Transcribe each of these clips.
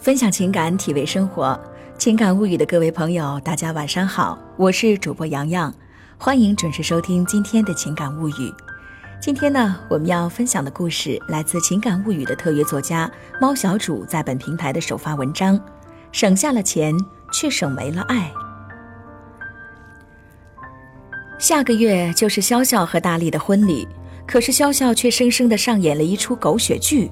分享情感，体味生活，情感物语的各位朋友，大家晚上好，我是主播洋洋，欢迎准时收听今天的情感物语。今天呢，我们要分享的故事来自情感物语的特约作家猫小主在本平台的首发文章，省下了钱，却省没了爱。下个月就是潇潇和大力的婚礼，可是潇潇却生生的上演了一出狗血剧。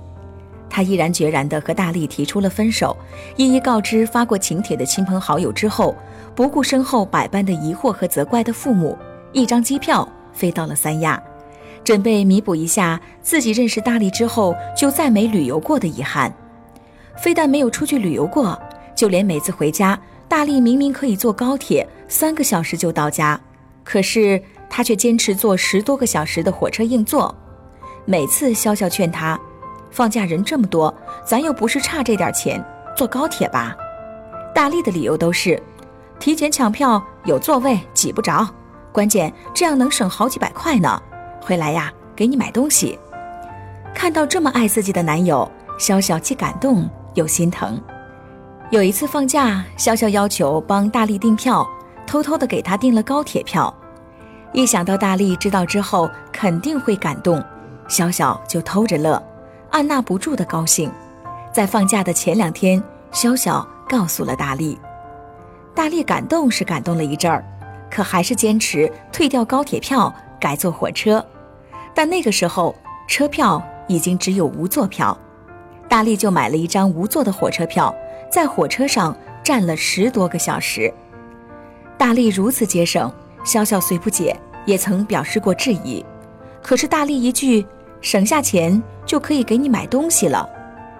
他毅然决然地和大力提出了分手，一一告知发过请帖的亲朋好友之后，不顾身后百般的疑惑和责怪的父母，一张机票飞到了三亚，准备弥补一下自己认识大力之后就再没旅游过的遗憾。非但没有出去旅游过，就连每次回家，大力明明可以坐高铁三个小时就到家，可是他却坚持坐十多个小时的火车硬座。每次潇潇劝他。放假人这么多，咱又不是差这点钱，坐高铁吧。大力的理由都是，提前抢票有座位挤不着，关键这样能省好几百块呢。回来呀，给你买东西。看到这么爱自己的男友，潇潇既感动又心疼。有一次放假，潇潇要求帮大力订票，偷偷的给他订了高铁票。一想到大力知道之后肯定会感动，潇潇就偷着乐。按捺不住的高兴，在放假的前两天，潇潇告诉了大力。大力感动是感动了一阵儿，可还是坚持退掉高铁票，改坐火车。但那个时候，车票已经只有无座票，大力就买了一张无座的火车票，在火车上站了十多个小时。大力如此节省，潇潇虽不解，也曾表示过质疑。可是大力一句。省下钱就可以给你买东西了，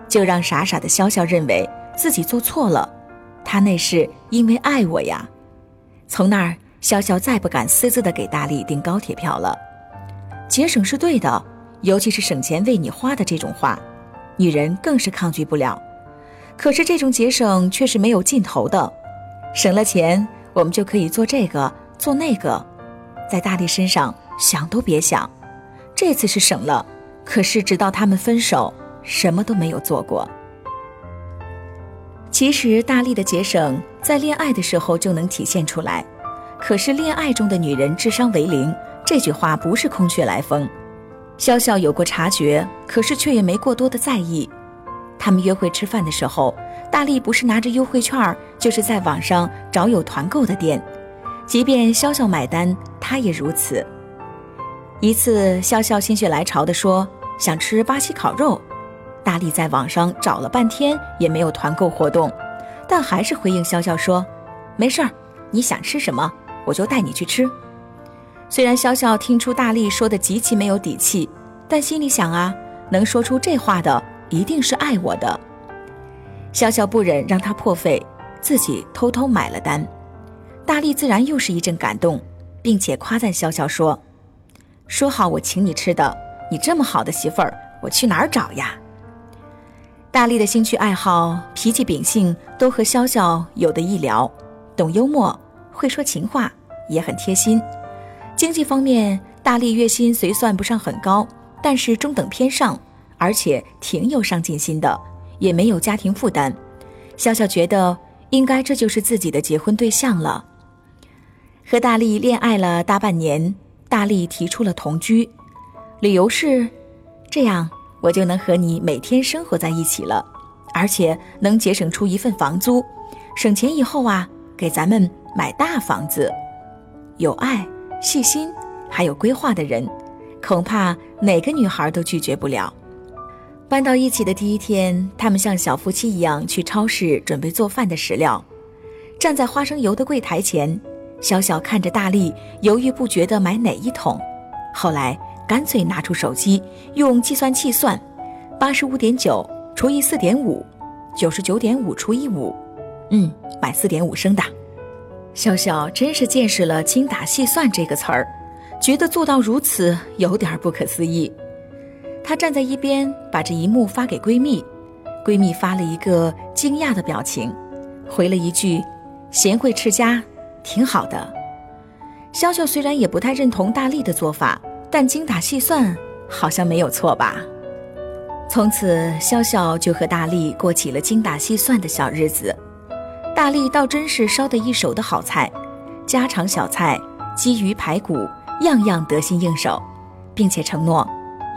就让傻傻的潇潇认为自己做错了。他那是因为爱我呀。从那儿，潇潇再不敢私自的给大力订高铁票了。节省是对的，尤其是省钱为你花的这种话，女人更是抗拒不了。可是这种节省却是没有尽头的。省了钱，我们就可以做这个做那个，在大力身上想都别想。这次是省了，可是直到他们分手，什么都没有做过。其实大力的节省在恋爱的时候就能体现出来，可是恋爱中的女人智商为零，这句话不是空穴来风。潇潇有过察觉，可是却也没过多的在意。他们约会吃饭的时候，大力不是拿着优惠券，就是在网上找有团购的店，即便潇潇买单，他也如此。一次，潇潇心血来潮地说想吃巴西烤肉，大力在网上找了半天也没有团购活动，但还是回应潇潇说：“没事儿，你想吃什么我就带你去吃。”虽然潇潇听出大力说的极其没有底气，但心里想啊，能说出这话的一定是爱我的。潇潇不忍让他破费，自己偷偷买了单，大力自然又是一阵感动，并且夸赞潇潇说。说好我请你吃的，你这么好的媳妇儿，我去哪儿找呀？大力的兴趣爱好、脾气秉性都和潇潇有的一聊，懂幽默，会说情话，也很贴心。经济方面，大力月薪虽算不上很高，但是中等偏上，而且挺有上进心的，也没有家庭负担。潇潇觉得应该这就是自己的结婚对象了。和大力恋爱了大半年。大力提出了同居，理由是，这样我就能和你每天生活在一起了，而且能节省出一份房租，省钱以后啊，给咱们买大房子。有爱、细心还有规划的人，恐怕哪个女孩都拒绝不了。搬到一起的第一天，他们像小夫妻一样去超市准备做饭的食料，站在花生油的柜台前。小小看着大力，犹豫不决地买哪一桶，后来干脆拿出手机，用计算器算，八十五点九除以四点五，九十九点五除以五，嗯，买四点五升的。笑笑真是见识了“精打细算”这个词儿，觉得做到如此有点不可思议。她站在一边，把这一幕发给闺蜜，闺蜜发了一个惊讶的表情，回了一句：“贤惠持家。”挺好的，潇潇虽然也不太认同大力的做法，但精打细算好像没有错吧？从此，潇潇就和大力过起了精打细算的小日子。大力倒真是烧得一手的好菜，家常小菜、鸡鱼排骨，样样得心应手，并且承诺，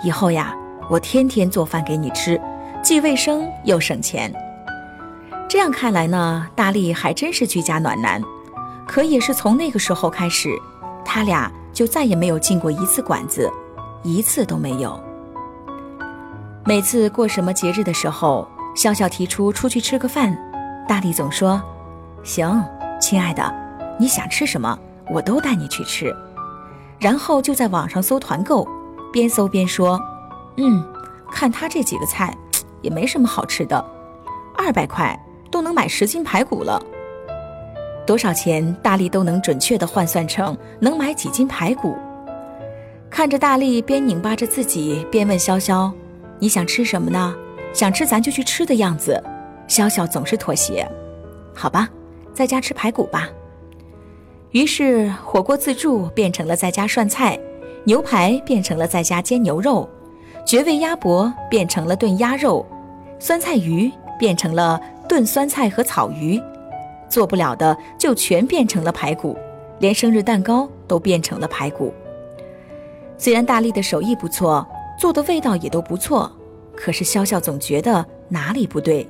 以后呀，我天天做饭给你吃，既卫生又省钱。这样看来呢，大力还真是居家暖男。可也是从那个时候开始，他俩就再也没有进过一次馆子，一次都没有。每次过什么节日的时候，笑笑提出出去吃个饭，大力总说：“行，亲爱的，你想吃什么，我都带你去吃。”然后就在网上搜团购，边搜边说：“嗯，看他这几个菜，也没什么好吃的，二百块都能买十斤排骨了。多少钱，大力都能准确的换算成能买几斤排骨。”看着大力边拧巴着自己，边问潇潇。你想吃什么呢？想吃咱就去吃的样子。潇潇总是妥协，好吧，在家吃排骨吧。于是火锅自助变成了在家涮菜，牛排变成了在家煎牛肉，绝味鸭脖变成了炖鸭肉，酸菜鱼变成了炖酸菜和草鱼，做不了的就全变成了排骨，连生日蛋糕都变成了排骨。虽然大力的手艺不错。做的味道也都不错，可是潇潇总觉得哪里不对。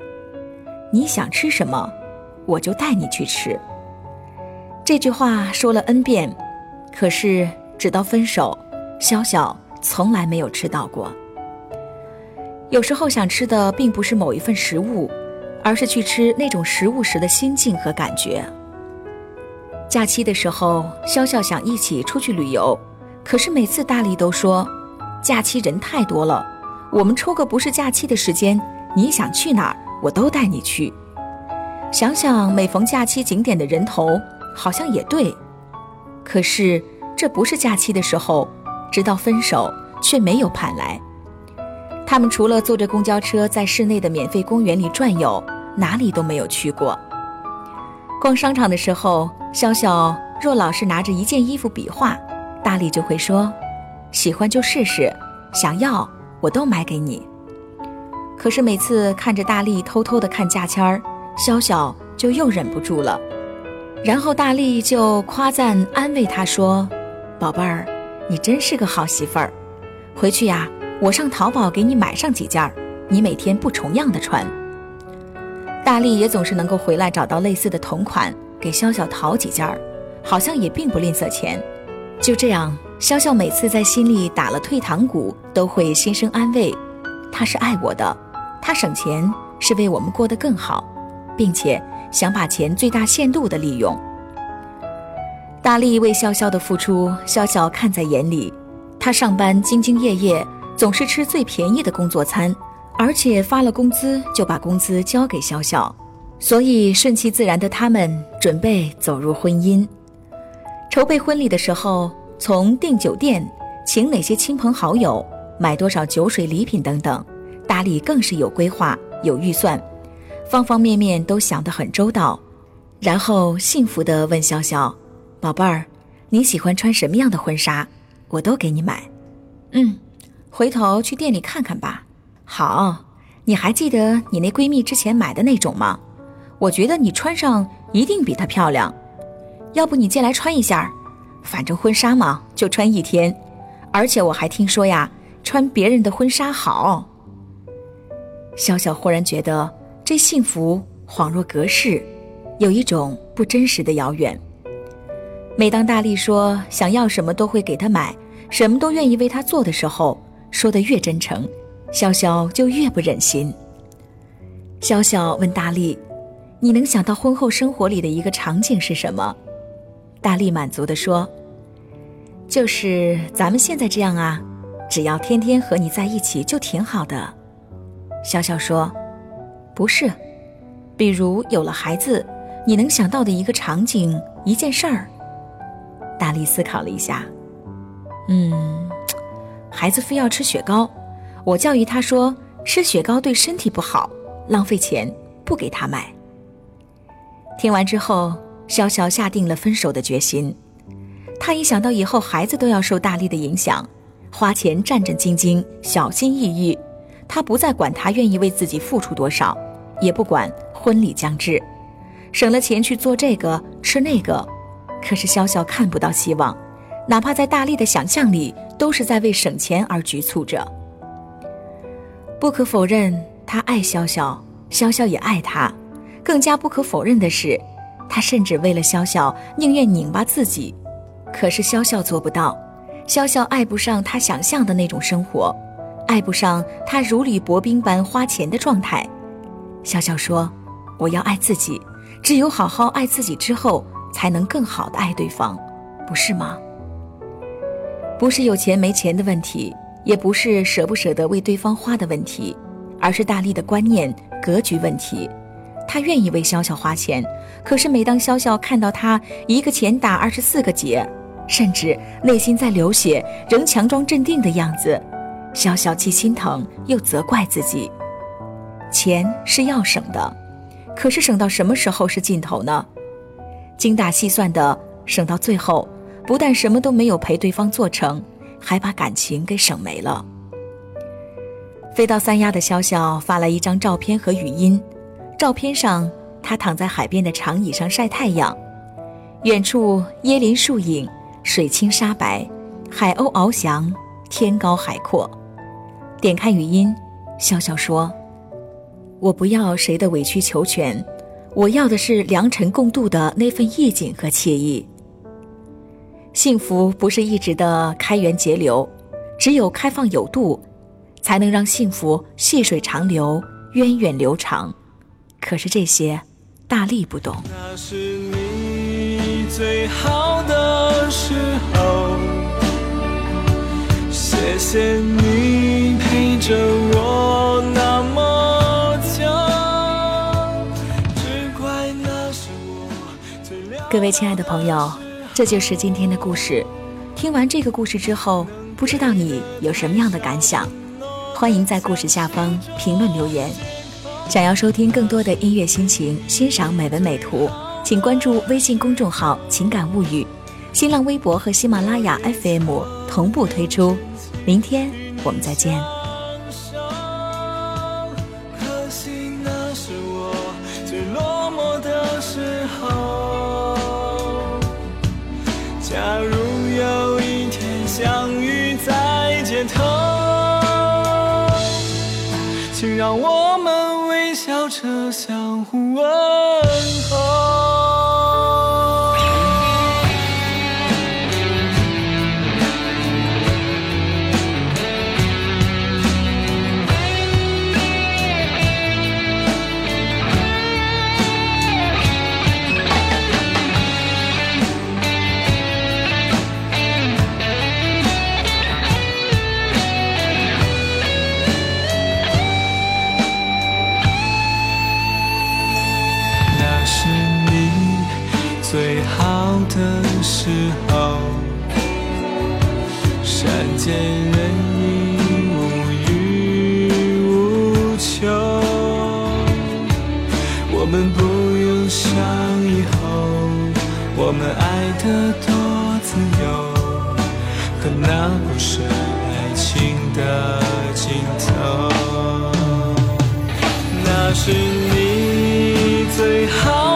你想吃什么，我就带你去吃。这句话说了 n 遍，可是直到分手，潇潇从来没有吃到过。有时候想吃的并不是某一份食物，而是去吃那种食物时的心境和感觉。假期的时候，潇潇想一起出去旅游，可是每次大力都说。假期人太多了，我们抽个不是假期的时间，你想去哪儿，我都带你去。想想每逢假期景点的人头，好像也对。可是这不是假期的时候，直到分手却没有盼来。他们除了坐着公交车在市内的免费公园里转悠，哪里都没有去过。逛商场的时候，潇潇若老是拿着一件衣服比划，大力就会说。喜欢就试试，想要我都买给你。可是每次看着大力偷偷的看价签儿，潇潇就又忍不住了。然后大力就夸赞安慰他说：“宝贝儿，你真是个好媳妇儿。回去呀，我上淘宝给你买上几件儿，你每天不重样的穿。”大力也总是能够回来找到类似的同款，给潇潇淘几件儿，好像也并不吝啬钱。就这样。潇潇每次在心里打了退堂鼓，都会心生安慰。他是爱我的，他省钱是为我们过得更好，并且想把钱最大限度的利用。大力为潇潇的付出，潇潇看在眼里。他上班兢兢业业，总是吃最便宜的工作餐，而且发了工资就把工资交给潇潇，所以顺其自然的他们准备走入婚姻。筹备婚礼的时候。从订酒店、请哪些亲朋好友、买多少酒水礼品等等，大力更是有规划、有预算，方方面面都想得很周到。然后幸福地问潇潇：“宝贝儿，你喜欢穿什么样的婚纱？我都给你买。”“嗯，回头去店里看看吧。”“好，你还记得你那闺蜜之前买的那种吗？我觉得你穿上一定比她漂亮。要不你借来穿一下？”反正婚纱嘛，就穿一天，而且我还听说呀，穿别人的婚纱好。小小忽然觉得这幸福恍若隔世，有一种不真实的遥远。每当大力说想要什么都会给他买，什么都愿意为他做的时候，说的越真诚，潇潇就越不忍心。潇潇问大力：“你能想到婚后生活里的一个场景是什么？”大力满足地说：“就是咱们现在这样啊，只要天天和你在一起就挺好的。”潇潇说：“不是，比如有了孩子，你能想到的一个场景、一件事儿。”大力思考了一下，嗯，孩子非要吃雪糕，我教育他说吃雪糕对身体不好，浪费钱，不给他买。听完之后。潇潇下定了分手的决心，他一想到以后孩子都要受大力的影响，花钱战战兢兢、小心翼翼，他不再管他愿意为自己付出多少，也不管婚礼将至，省了钱去做这个吃那个。可是潇潇看不到希望，哪怕在大力的想象里，都是在为省钱而局促着。不可否认，他爱潇潇，潇潇也爱他。更加不可否认的是，他甚至为了潇潇，宁愿拧巴自己。可是潇潇做不到，潇潇爱不上他想象的那种生活。爱不上他如履薄冰般花钱的状态，潇潇说：“我要爱自己，只有好好爱自己之后，才能更好的爱对方，不是吗？不是有钱没钱的问题，也不是舍不舍得为对方花的问题，而是大力的观念格局问题。他愿意为潇潇花钱，可是每当潇潇看到他一个钱打二十四个结，甚至内心在流血，仍强装镇定的样子。”潇潇既心疼又责怪自己，钱是要省的，可是省到什么时候是尽头呢？精打细算的省到最后，不但什么都没有陪对方做成，还把感情给省没了。飞到三亚的潇潇发来一张照片和语音，照片上他躺在海边的长椅上晒太阳，远处椰林树影，水清沙白，海鸥翱翔，天高海阔。点开语音，笑笑说：“我不要谁的委曲求全，我要的是良辰共度的那份意境和惬意。幸福不是一直的开源节流，只有开放有度，才能让幸福细水长流、源远流长。可是这些，大力不懂。”那是你最好的时候，谢谢你。陪着我那么久，各位亲爱的朋友，这就是今天的故事。听完这个故事之后，不知道你有什么样的感想？欢迎在故事下方评论留言。想要收听更多的音乐心情，欣赏美文美图，请关注微信公众号“情感物语”，新浪微博和喜马拉雅 FM 同步推出。明天我们再见。见人影无欲无求，我们不用想以后，我们爱得多自由，可那不是爱情的尽头，那是你最好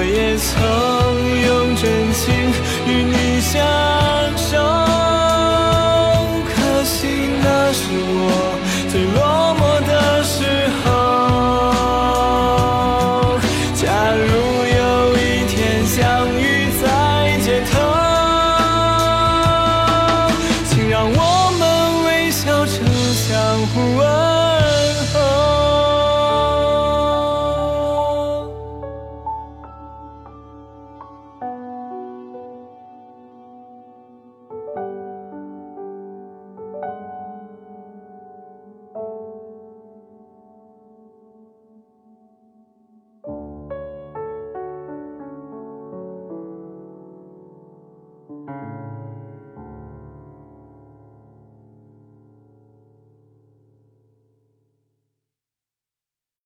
我也曾用真情与你相